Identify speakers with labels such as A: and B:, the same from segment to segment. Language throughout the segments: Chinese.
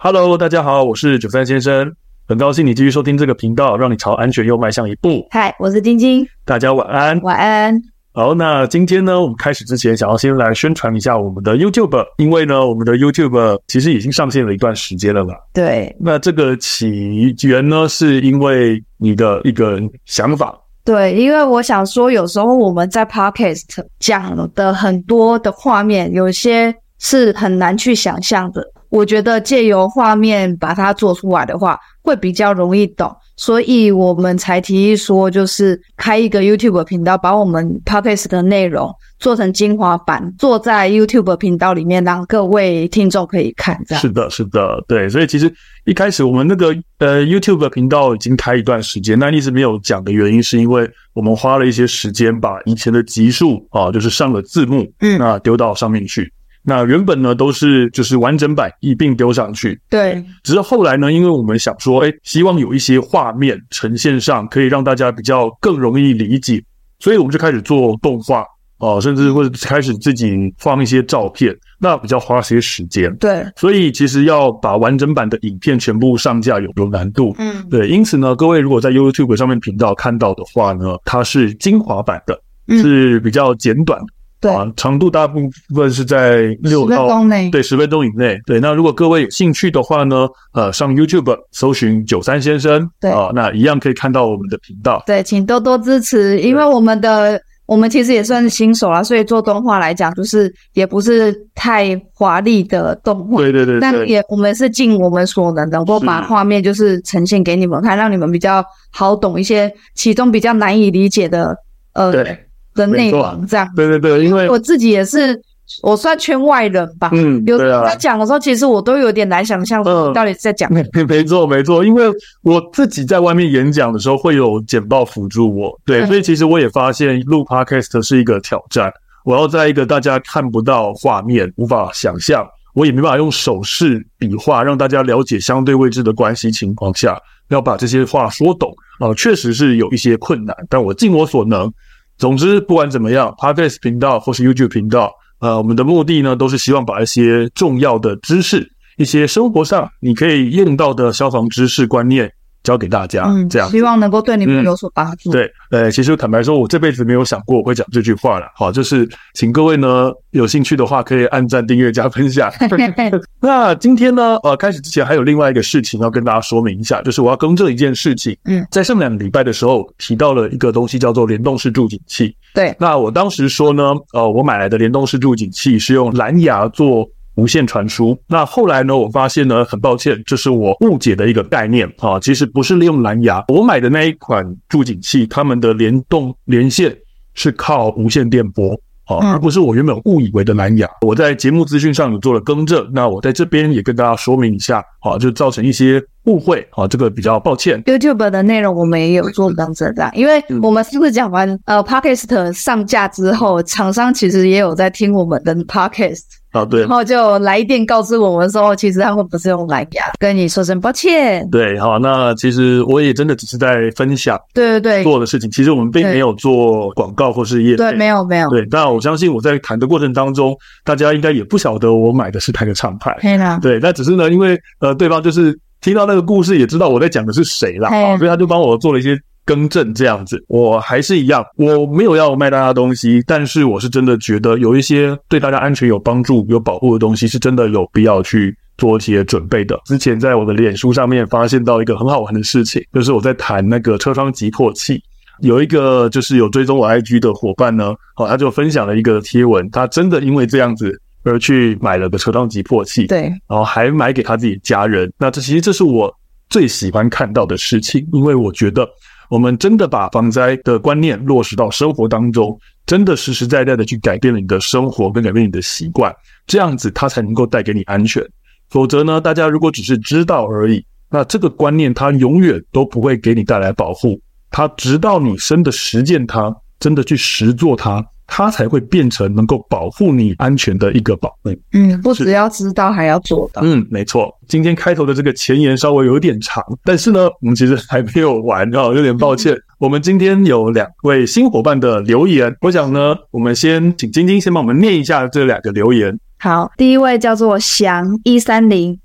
A: Hello，大家好，我是九三先生，很高兴你继续收听这个频道，让你朝安全又迈向一步。
B: 嗨，我是晶晶，
A: 大家晚安，
B: 晚安。
A: 好，那今天呢，我们开始之前，想要先来宣传一下我们的 YouTube，因为呢，我们的 YouTube 其实已经上线了一段时间了嘛。
B: 对，
A: 那这个起源呢，是因为你的一个想法。
B: 对，因为我想说，有时候我们在 Podcast 讲的很多的画面，有些是很难去想象的。我觉得借由画面把它做出来的话，会比较容易懂，所以我们才提议说，就是开一个 YouTube 频道，把我们 Podcast 的内容做成精华版，做在 YouTube 频道里面，让各位听众可以看。这样
A: 是的，是的，对。所以其实一开始我们那个呃 YouTube 频道已经开一段时间，那一直没有讲的原因，是因为我们花了一些时间把以前的集数啊，就是上了字幕，嗯，那丢到上面去。那原本呢都是就是完整版一并丢上去，
B: 对。
A: 只是后来呢，因为我们想说，哎，希望有一些画面呈现上可以让大家比较更容易理解，所以我们就开始做动画哦，甚至会开始自己放一些照片，那比较花些时间。
B: 对。所
A: 以其实要把完整版的影片全部上架有有难度，嗯，对。因此呢，各位如果在 YouTube 上面频道看到的话呢，它是精华版的，是比较简短的。
B: 对
A: 啊，长度大部分是在六到对十分钟以内。对，那如果各位有兴趣的话呢，呃，上 YouTube 搜寻九三先生，
B: 对
A: 啊，那一样可以看到我们的频道。
B: 对，请多多支持，因为我们的我们其实也算是新手啦，所以做动画来讲，就是也不是太华丽的动画。
A: 对对对，对，
B: 但也我们是尽我们所能，能够把画面就是呈现给你们看，让你们比较好懂一些其中比较难以理解的呃。
A: 对。
B: 的内容这样，
A: 对对对，因为
B: 我自己也是，我算圈外人吧。嗯，有在讲的时候，其实我都有点难想象，到底是在讲。没
A: 没错没错，因为我自己在外面演讲的时候会有简报辅助我，对，所以其实我也发现录 Podcast 是一个挑战。我要在一个大家看不到画面、无法想象，我也没办法用手势比划让大家了解相对位置的关系情况下，要把这些话说懂啊，确实是有一些困难，但我尽我所能。总之，不管怎么样，Podcast 频道或是 YouTube 频道，呃，我们的目的呢，都是希望把一些重要的知识、一些生活上你可以用到的消防知识观念。教给大家，嗯，这样
B: 希望能够对你们有所帮助。
A: 嗯、对，呃，其实坦白说，我这辈子没有想过我会讲这句话了。好，就是请各位呢有兴趣的话，可以按赞、订阅、加分享。那今天呢，呃，开始之前还有另外一个事情要跟大家说明一下，就是我要更正一件事情。嗯，在上两个礼拜的时候提到了一个东西，叫做联动式助警器。
B: 对，
A: 那我当时说呢，呃，我买来的联动式助警器是用蓝牙做。无线传输。那后来呢，我发现呢，很抱歉，这是我误解的一个概念啊。其实不是利用蓝牙，我买的那一款助警器，它们的联动连线是靠无线电波啊，而不是我原本误以为的蓝牙。我在节目资讯上有做了更正，那我在这边也跟大家说明一下啊，就造成一些误会啊，这个比较抱歉。
B: YouTube 的内容我们也有做更正的，因为我们是不是讲完呃 Podcast 上架之后，厂商其实也有在听我们的 Podcast。
A: 啊，对，
B: 然后就来电告知我们说，其实他们不是用蓝牙，跟你说声抱歉。
A: 对，好，那其实我也真的只是在分享，
B: 对对对，
A: 做的事情，其实我们并没有做广告或是业配，
B: 对，没有没有。
A: 对，那我相信我在谈的过程当中，大家应该也不晓得我买的是哪个厂牌，对，那只是呢，因为呃，对方就是听到那个故事，也知道我在讲的是谁啦，所以他就帮我做了一些。更正这样子，我还是一样，我没有要卖大家东西，但是我是真的觉得有一些对大家安全有帮助、有保护的东西，是真的有必要去做一些准备的。之前在我的脸书上面发现到一个很好玩的事情，就是我在谈那个车窗急迫器，有一个就是有追踪我 IG 的伙伴呢，好，他就分享了一个贴文，他真的因为这样子而去买了个车窗急迫器，
B: 对，
A: 然后还买给他自己家人。那这其实这是我最喜欢看到的事情，因为我觉得。我们真的把防灾的观念落实到生活当中，真的实实在在的去改变了你的生活跟改变你的习惯，这样子它才能够带给你安全。否则呢，大家如果只是知道而已，那这个观念它永远都不会给你带来保护。它直到你真的实践它，真的去实做它。它才会变成能够保护你安全的一个宝贝。
B: 嗯，不只要知道，还要做到。
A: 嗯，没错。今天开头的这个前言稍微有点长，但是呢，我们其实还没有完啊，有点抱歉。嗯、我们今天有两位新伙伴的留言，我想呢，我们先请晶晶先帮我们念一下这两个留言。
B: 好，第一位叫做翔一三零，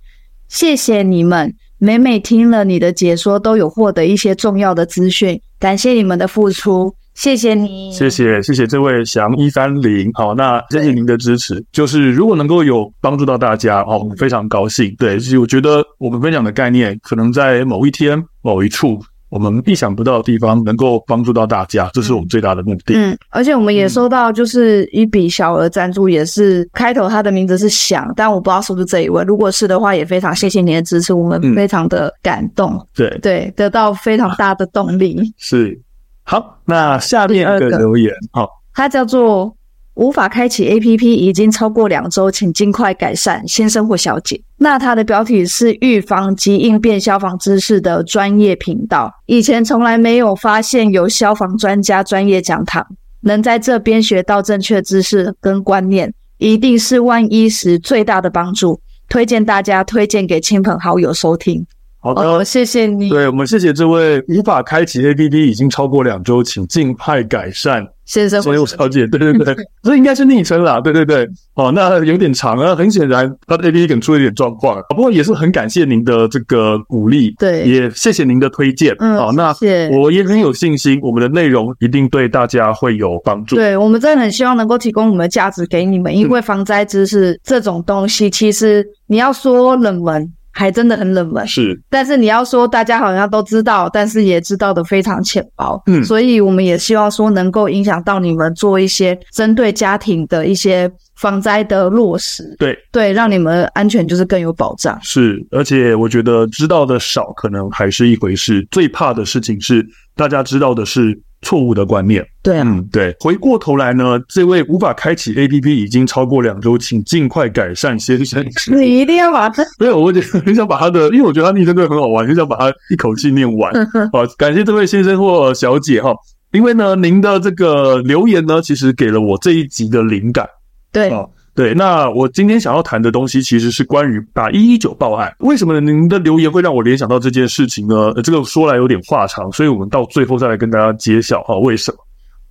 B: 谢谢你们，每每听了你的解说，都有获得一些重要的资讯，感谢你们的付出。谢谢你，
A: 谢谢谢谢这位翔一三零，好，那谢谢您的支持。就是如果能够有帮助到大家，哦，我们非常高兴。对，其实我觉得我们分享的概念，可能在某一天某一处，我们意想不到的地方，能够帮助到大家，这是我们最大的目的。
B: 嗯，而且我们也收到就是一笔小额赞助，也是开头他的名字是翔，但我不知道是不是这一位。如果是的话，也非常谢谢您的支持，我们非常的感动。
A: 嗯、对
B: 对，得到非常大的动力。
A: 是。好，那下面一个留言，好，
B: 它叫做无法开启 APP 已经超过两周，请尽快改善，先生或小姐。那它的标题是预防及应变消防知识的专业频道，以前从来没有发现有消防专家专业讲堂，能在这边学到正确知识跟观念，一定是万一时最大的帮助。推荐大家推荐给亲朋好友收听。
A: 好的，
B: 哦，谢谢你。
A: 对，我们谢谢这位无法开启 APP 已经超过两周，请尽快改善。
B: 先生，
A: 所有小姐，对对对，这应该是昵称啦，对对对，哦，那有点长啊，很显然他的 APP 可能出了一点状况，不过也是很感谢您的这个鼓励，
B: 对，
A: 也谢谢您的推荐，嗯，好，那我也很有信心，我们的内容一定对大家会有帮助。
B: 对，我们真的很希望能够提供我们的价值给你们，因为防灾知识这种东西，其实你要说冷门。还真的很冷门，
A: 是。
B: 但是你要说大家好像都知道，但是也知道的非常浅薄，嗯。所以我们也希望说能够影响到你们做一些针对家庭的一些防灾的落实，
A: 对
B: 对，让你们安全就是更有保障。
A: 是，而且我觉得知道的少可能还是一回事，最怕的事情是大家知道的是。错误的观念，
B: 对啊，
A: 嗯，对。回过头来呢，这位无法开启 APP 已经超过两周，请尽快改善先生。
B: 你一定要把它，
A: 没有，我很想把他的，因为我觉得他昵称真的很好玩，很想把它一口气念完。好，感谢这位先生或小姐哈，因为呢，您的这个留言呢，其实给了我这一集的灵感。
B: 对。
A: 对，那我今天想要谈的东西其实是关于打一一九报案。为什么您的留言会让我联想到这件事情呢？这个说来有点话长，所以我们到最后再来跟大家揭晓哈，为什么？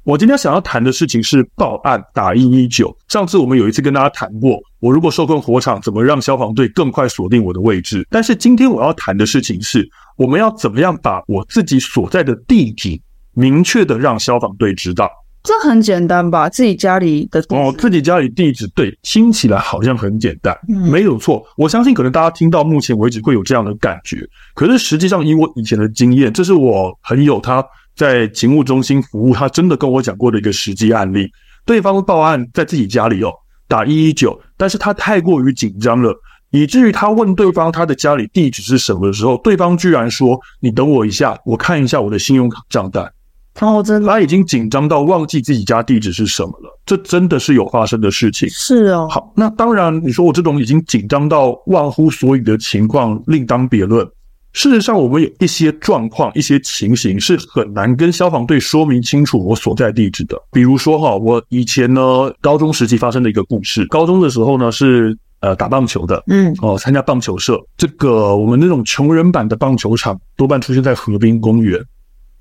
A: 我今天想要谈的事情是报案打一一九。上次我们有一次跟大家谈过，我如果受困火场，怎么让消防队更快锁定我的位置？但是今天我要谈的事情是，我们要怎么样把我自己所在的地址明确的让消防队知道。
B: 这很简单吧？自己家里的
A: 哦，自己家里地址，对，听起来好像很简单，嗯，没有错。我相信可能大家听到目前为止会有这样的感觉，可是实际上以我以前的经验，这是我朋友他在勤务中心服务，他真的跟我讲过的一个实际案例。对方报案在自己家里哦，打一一九，但是他太过于紧张了，以至于他问对方他的家里地址是什么的时候，对方居然说：“你等我一下，我看一下我的信用卡账单。”
B: 哦，真的，
A: 他已经紧张到忘记自己家地址是什么了，这真的是有发生的事情。
B: 是哦，
A: 好，那当然，你说我这种已经紧张到忘乎所以的情况另当别论。事实上，我们有一些状况、一些情形是很难跟消防队说明清楚我所在地址的。比如说哈，我以前呢，高中时期发生的一个故事。高中的时候呢，是呃打棒球的，嗯，哦，参加棒球社。这个我们那种穷人版的棒球场，多半出现在河滨公园。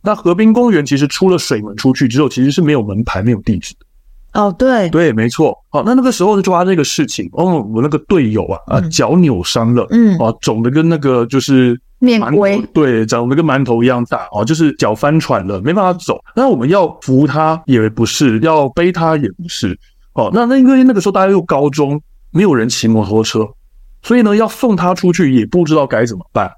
A: 那河滨公园其实出了水门出去之后，其实是没有门牌、没有地址的。
B: 哦，对，
A: 对，没错。好，那那个时候就发生这个事情。哦，我那个队友啊，啊，脚扭伤了，嗯，啊，肿的跟那个就是
B: 面龟，
A: 对，长得跟馒头一样大，哦，就是脚翻船了，没办法走。那我们要扶他也不是，要背他也不是。哦，那那因为那个时候大家又高中，没有人骑摩托车，所以呢，要送他出去也不知道该怎么办。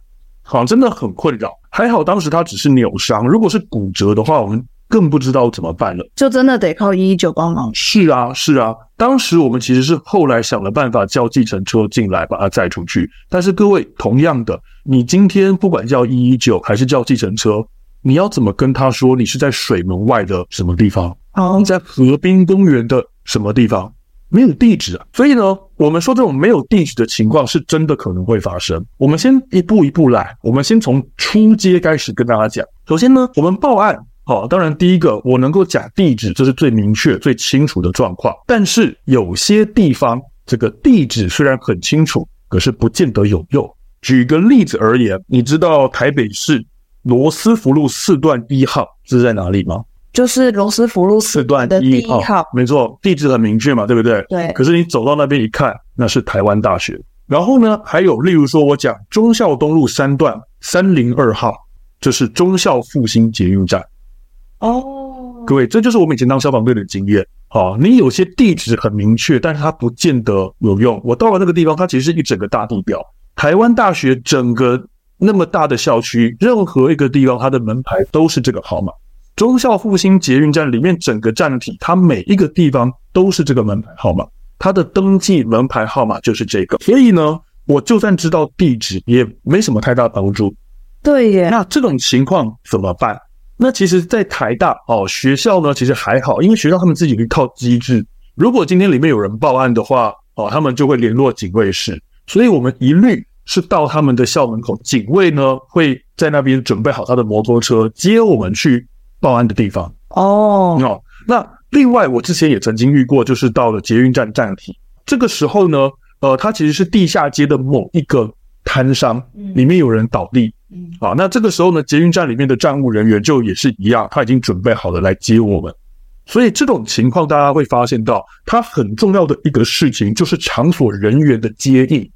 A: 好像，真的很困扰。还好当时他只是扭伤，如果是骨折的话，我们更不知道怎么办了。
B: 就真的得靠一一九帮忙。
A: 是啊，是啊。当时我们其实是后来想了办法叫计程车进来把他载出去。但是各位，同样的，你今天不管叫一一九还是叫计程车，你要怎么跟他说你是在水门外的什么地方？哦，你在河滨公园的什么地方？没有地址啊，所以呢，我们说这种没有地址的情况是真的可能会发生。我们先一步一步来，我们先从初阶开始跟大家讲。首先呢，我们报案，好，当然第一个我能够讲地址，这是最明确、最清楚的状况。但是有些地方，这个地址虽然很清楚，可是不见得有用。举个例子而言，你知道台北市罗斯福路四段一号是在哪里吗？
B: 就是罗斯福路四段的第一号，
A: 没错，地址很明确嘛，对不对？
B: 对。
A: 可是你走到那边一看，那是台湾大学。然后呢，还有例如说，我讲忠孝东路三段三零二号，这是忠孝复兴捷运站。
B: 哦，
A: 各位，这就是我们以前当消防队的经验。好，你有些地址很明确，但是它不见得有用。我到了那个地方，它其实是一整个大地标。台湾大学整个那么大的校区，任何一个地方，它的门牌都是这个号码。忠孝复兴捷运站里面整个站体，它每一个地方都是这个门牌号码。它的登记门牌号码就是这个，所以呢，我就算知道地址也没什么太大帮助。
B: 对耶。
A: 那这种情况怎么办？那其实，在台大哦，学校呢其实还好，因为学校他们自己有一套机制。如果今天里面有人报案的话，哦，他们就会联络警卫室，所以我们一律是到他们的校门口，警卫呢会在那边准备好他的摩托车接我们去报案的地方。
B: 哦
A: 哦，那。另外，我之前也曾经遇过，就是到了捷运站站体，这个时候呢，呃，它其实是地下街的某一个摊商，里面有人倒地，嗯，啊，那这个时候呢，捷运站里面的站务人员就也是一样，他已经准备好了来接我们。所以这种情况，大家会发现到，它很重要的一个事情就是场所人员的接应。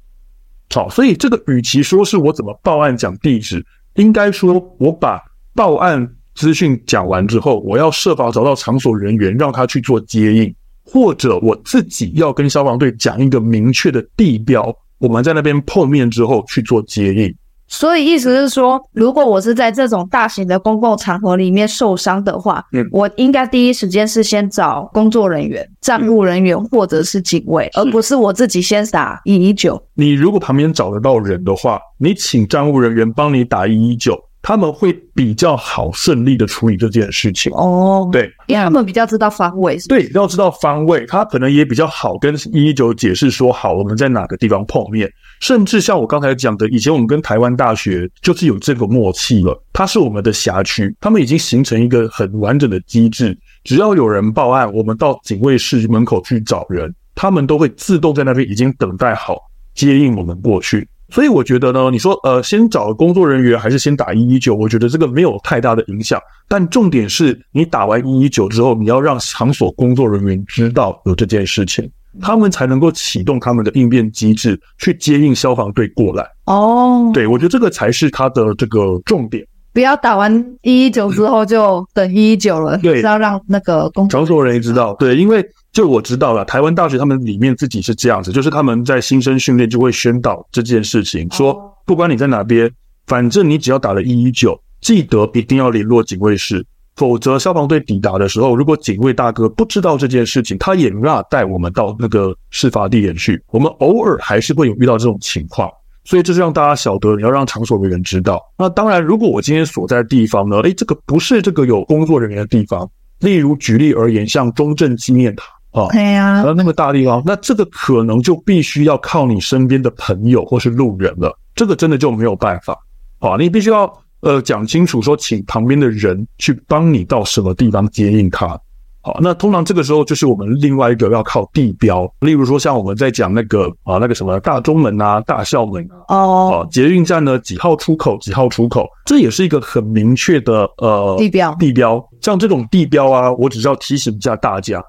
A: 好，所以这个与其说是我怎么报案讲地址，应该说我把报案。资讯讲完之后，我要设法找到场所人员，让他去做接应，或者我自己要跟消防队讲一个明确的地标，我们在那边碰面之后去做接应。
B: 所以意思是说，如果我是在这种大型的公共场合里面受伤的话，嗯，我应该第一时间是先找工作人员、站务人员或者是警卫，而不是我自己先打一一九。
A: 你如果旁边找得到人的话，你请站务人员帮你打一一九。他们会比较好顺利的处理这件事情。
B: 哦，
A: 对，
B: 因为他们比较知道方位，
A: 对，要知道方位，他可能也比较好跟一一九解释说好我们在哪个地方碰面，甚至像我刚才讲的，以前我们跟台湾大学就是有这个默契了，它是我们的辖区，他们已经形成一个很完整的机制，只要有人报案，我们到警卫室门口去找人，他们都会自动在那边已经等待好接应我们过去。所以我觉得呢，你说呃，先找工作人员还是先打一一九？我觉得这个没有太大的影响。但重点是你打完一一九之后，你要让场所工作人员知道有这件事情，他们才能够启动他们的应变机制去接应消防队过来。
B: 哦，
A: 对，我觉得这个才是他的这个重点。
B: 不要打完一一九之后就等一一九了，对，是要让那个工作
A: 场所人员知道。对，因为。就我知道了，台湾大学他们里面自己是这样子，就是他们在新生训练就会宣导这件事情，说不管你在哪边，反正你只要打了一一九，记得一定要联络警卫室，否则消防队抵达的时候，如果警卫大哥不知道这件事情，他也没办法带我们到那个事发地点去。我们偶尔还是会有遇到这种情况，所以这是让大家晓得，你要让场所的人知道。那当然，如果我今天所在的地方呢，诶，这个不是这个有工作人员的地方，例如举例而言，像中正纪念堂。哦，
B: 对呀，
A: 那么大地方，那这个可能就必须要靠你身边的朋友或是路人了，这个真的就没有办法。好，你必须要呃讲清楚，说请旁边的人去帮你到什么地方接应他。好，那通常这个时候就是我们另外一个要靠地标，例如说像我们在讲那个啊那个什么大中门啊、大校门啊，哦，捷运站呢几号出口几号出口，这也是一个很明确的呃
B: 地标。
A: 地标，像这种地标啊，我只是要提醒一下大家。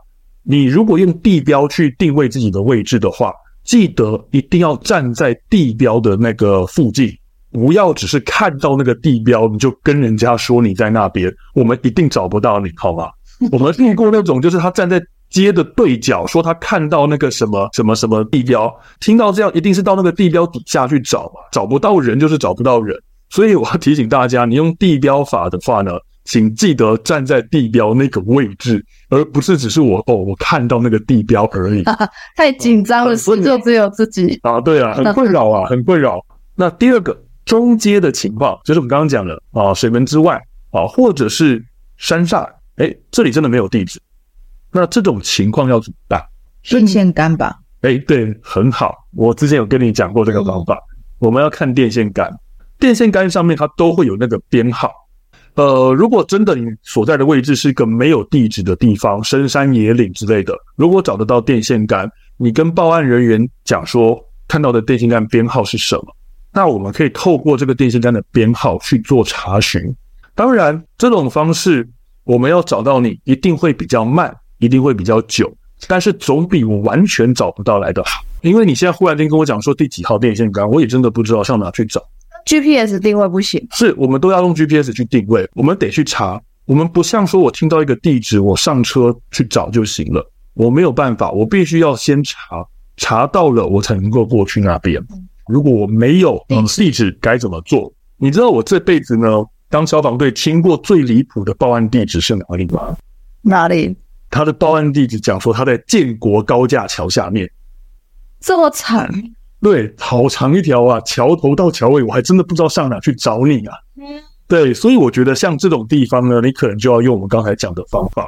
A: 你如果用地标去定位自己的位置的话，记得一定要站在地标的那个附近，不要只是看到那个地标你就跟人家说你在那边，我们一定找不到你，好吗？我们遇过那种，就是他站在街的对角，说他看到那个什么什么什么地标，听到这样一定是到那个地标底下去找嘛，找不到人就是找不到人，所以我要提醒大家，你用地标法的话呢，请记得站在地标那个位置。而不是只是我哦，我看到那个地标而已。
B: 太紧张了，事就只有自己
A: 啊，对啊，很困扰啊，很困扰。那第二个中阶的情况，就是我们刚刚讲的啊，水门之外啊，或者是山上，哎，这里真的没有地址。那这种情况要怎么办？
B: 电线杆吧。
A: 哎，对，很好。我之前有跟你讲过这个方法。嗯、我们要看电线杆，电线杆上面它都会有那个编号。呃，如果真的你所在的位置是一个没有地址的地方，深山野岭之类的，如果找得到电线杆，你跟报案人员讲说看到的电线杆编号是什么，那我们可以透过这个电线杆的编号去做查询。当然，这种方式我们要找到你一定会比较慢，一定会比较久，但是总比我完全找不到来的好。因为你现在忽然间跟我讲说第几号电线杆，我也真的不知道上哪去找。
B: GPS 定位不行，
A: 是我们都要用 GPS 去定位，我们得去查。我们不像说我听到一个地址，我上车去找就行了。我没有办法，我必须要先查，查到了我才能够过去那边。如果我没有嗯地址，该怎么做？你知道我这辈子呢，当消防队听过最离谱的报案地址是哪里吗？
B: 哪里？
A: 他的报案地址讲说他在建国高架桥下面，
B: 这么惨？
A: 对，好长一条啊，桥头到桥尾，我还真的不知道上哪去找你啊。嗯，对，所以我觉得像这种地方呢，你可能就要用我们刚才讲的方法。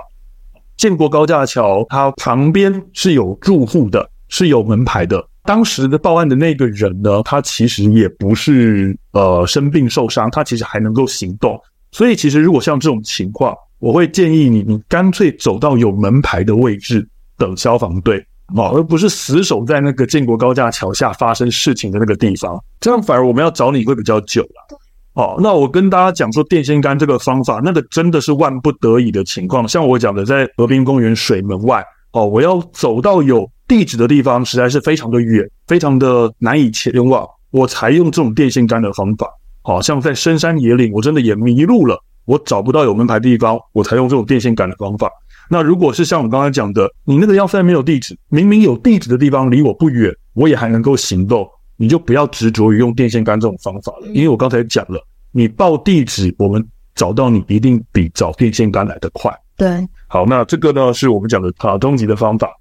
A: 建国高架桥，它旁边是有住户的，是有门牌的。当时的报案的那个人呢，他其实也不是呃生病受伤，他其实还能够行动。所以其实如果像这种情况，我会建议你，你干脆走到有门牌的位置等消防队啊，而不是死守在那个建国高架桥下发生事情的那个地方。这样反而我们要找你会比较久了。哦，那我跟大家讲说电线杆这个方法，那个真的是万不得已的情况。像我讲的，在河滨公园水门外，哦，我要走到有地址的地方，实在是非常的远，非常的难以前往，我才用这种电线杆的方法。好、哦、像在深山野岭，我真的也迷路了，我找不到有门牌的地方，我才用这种电线杆的方法。那如果是像我刚才讲的，你那个要塞没有地址，明明有地址的地方离我不远，我也还能够行动。你就不要执着于用电线杆这种方法了，因为我刚才讲了，你报地址，我们找到你一定比找电线杆来的快。
B: 对，
A: 好，那这个呢是我们讲的啊中级的方法。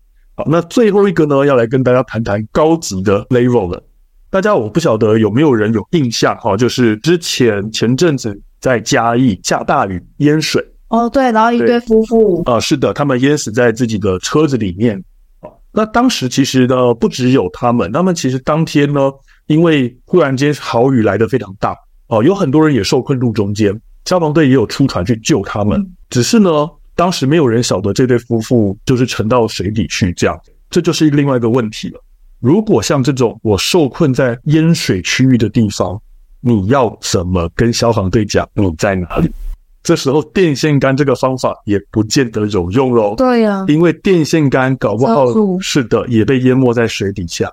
A: 好，那最后一个呢要来跟大家谈谈高级的 level 了。大家我不晓得有没有人有印象哈，就是之前前阵子在嘉义下大雨淹水
B: 哦，对，然后一对夫妇
A: 啊，是的，他们淹死在自己的车子里面。那当时其实呢，不只有他们，他们其实当天呢，因为忽然间豪雨来得非常大哦，有很多人也受困路中间，消防队也有出船去救他们。只是呢，当时没有人晓得这对夫妇就是沉到水底去，这样，这就是另外一个问题了。如果像这种我受困在淹水区域的地方，你要怎么跟消防队讲你在哪里？这时候电线杆这个方法也不见得有用喽。
B: 对呀，因
A: 为电线杆搞不好是的也被淹没在水底下，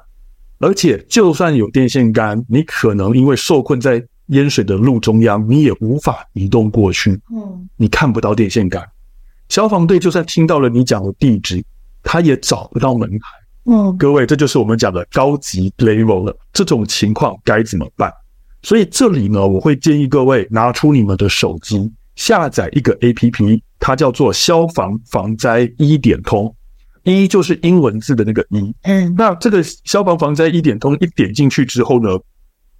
A: 而且就算有电线杆，你可能因为受困在淹水的路中央，你也无法移动过去。嗯，你看不到电线杆，消防队就算听到了你讲的地址，他也找不到门牌。嗯，各位，这就是我们讲的高级 level 了。这种情况该怎么办？所以这里呢，我会建议各位拿出你们的手机。下载一个 APP，它叫做消防防灾一点通，一就是英文字的那个一。嗯，那这个消防防灾一点通一点进去之后呢，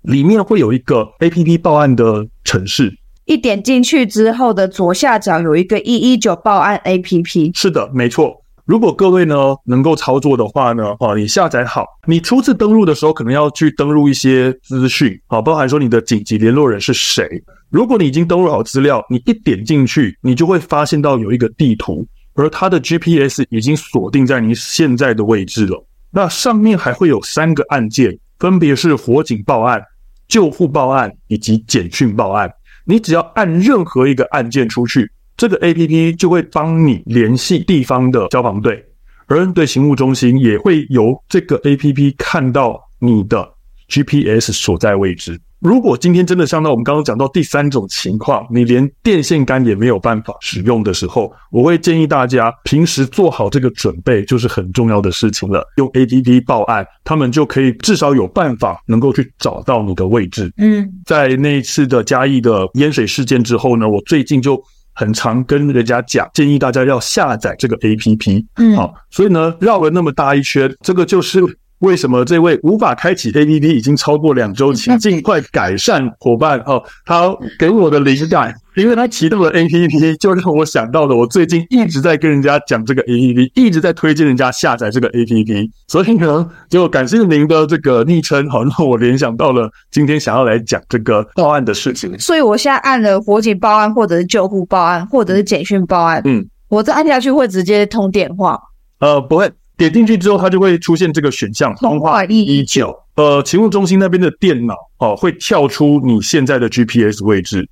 A: 里面会有一个 APP 报案的程式。
B: 一点进去之后的左下角有一个一一九报案 APP。
A: 是的，没错。如果各位呢能够操作的话呢，啊，你下载好，你初次登录的时候可能要去登录一些资讯，啊，包含说你的紧急联络人是谁。如果你已经登录好资料，你一点进去，你就会发现到有一个地图，而它的 GPS 已经锁定在你现在的位置了。那上面还会有三个按键，分别是火警报案、救护报案以及简讯报案。你只要按任何一个按键出去。这个 APP 就会帮你联系地方的消防队，而对勤务中心也会由这个 APP 看到你的 GPS 所在位置。如果今天真的像到我们刚刚讲到第三种情况，你连电线杆也没有办法使用的时候，我会建议大家平时做好这个准备，就是很重要的事情了。用 APP 报案，他们就可以至少有办法能够去找到你的位置。嗯，在那一次的嘉义的淹水事件之后呢，我最近就。很常跟人家讲，建议大家要下载这个 APP。嗯，好，所以呢，绕了那么大一圈，这个就是为什么这位无法开启 APP 已经超过两周，请 尽快改善伙伴哦，他给我的灵感。因为他启动了 APP，就让我想到了我最近一直在跟人家讲这个 APP，一直在推荐人家下载这个 APP，所以呢，就感谢您的这个昵称，好，让我联想到了今天想要来讲这个报案的事情。
B: 所以我现在按了火警报案，或者是救护报案，或者是简讯报案，嗯，我这按下去会直接通电话？
A: 呃，不会，点进去之后它就会出现这个选项，通话一一九。呃，勤务中心那边的电脑哦，会跳出你现在的 GPS 位置。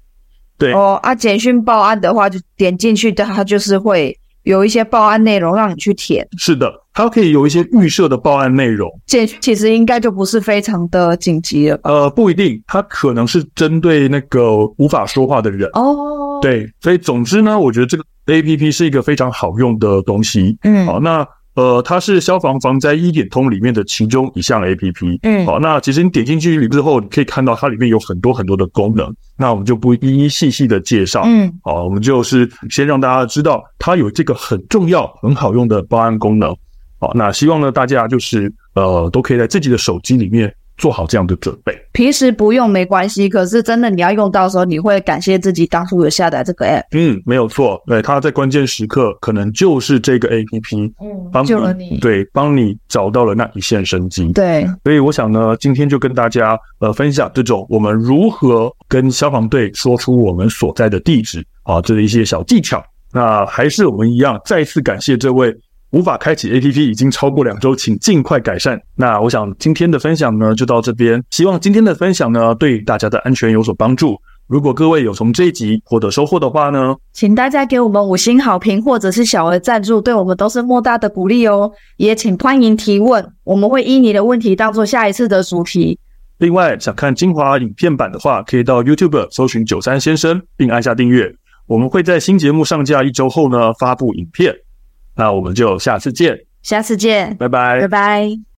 A: 对
B: 哦啊，简讯报案的话，就点进去的，它就是会有一些报案内容让你去填。
A: 是的，它可以有一些预设的报案内容。
B: 简讯其实应该就不是非常的紧急了吧？
A: 呃，不一定，它可能是针对那个无法说话的人。
B: 哦，
A: 对，所以总之呢，我觉得这个 APP 是一个非常好用的东西。
B: 嗯，
A: 好，那。呃，它是消防防灾一点通里面的其中一项 APP。
B: 嗯，
A: 好，那其实你点进去之后，你可以看到它里面有很多很多的功能。那我们就不一一细细的介绍。
B: 嗯，
A: 好，我们就是先让大家知道它有这个很重要、很好用的报案功能。好，那希望呢，大家就是呃，都可以在自己的手机里面。做好这样的准备，
B: 平时不用没关系，可是真的你要用到的时候，你会感谢自己当初有下载这个 app。
A: 嗯，没有错，对，它在关键时刻可能就是这个 app，
B: 嗯，
A: 帮
B: 救了你，
A: 对，帮你找到了那一线生机。
B: 对，
A: 所以我想呢，今天就跟大家呃分享这种我们如何跟消防队说出我们所在的地址啊，这一些小技巧。那还是我们一样，再次感谢这位。无法开启 APP 已经超过两周，请尽快改善。那我想今天的分享呢，就到这边。希望今天的分享呢，对大家的安全有所帮助。如果各位有从这一集获得收获的话呢，
B: 请大家给我们五星好评，或者是小额赞助，对我们都是莫大的鼓励哦。也请欢迎提问，我们会依你的问题当做下一次的主题。
A: 另外，想看精华影片版的话，可以到 YouTube 搜寻九三先生，并按下订阅。我们会在新节目上架一周后呢，发布影片。那我们就下次见，
B: 下次见，
A: 拜拜，
B: 拜拜。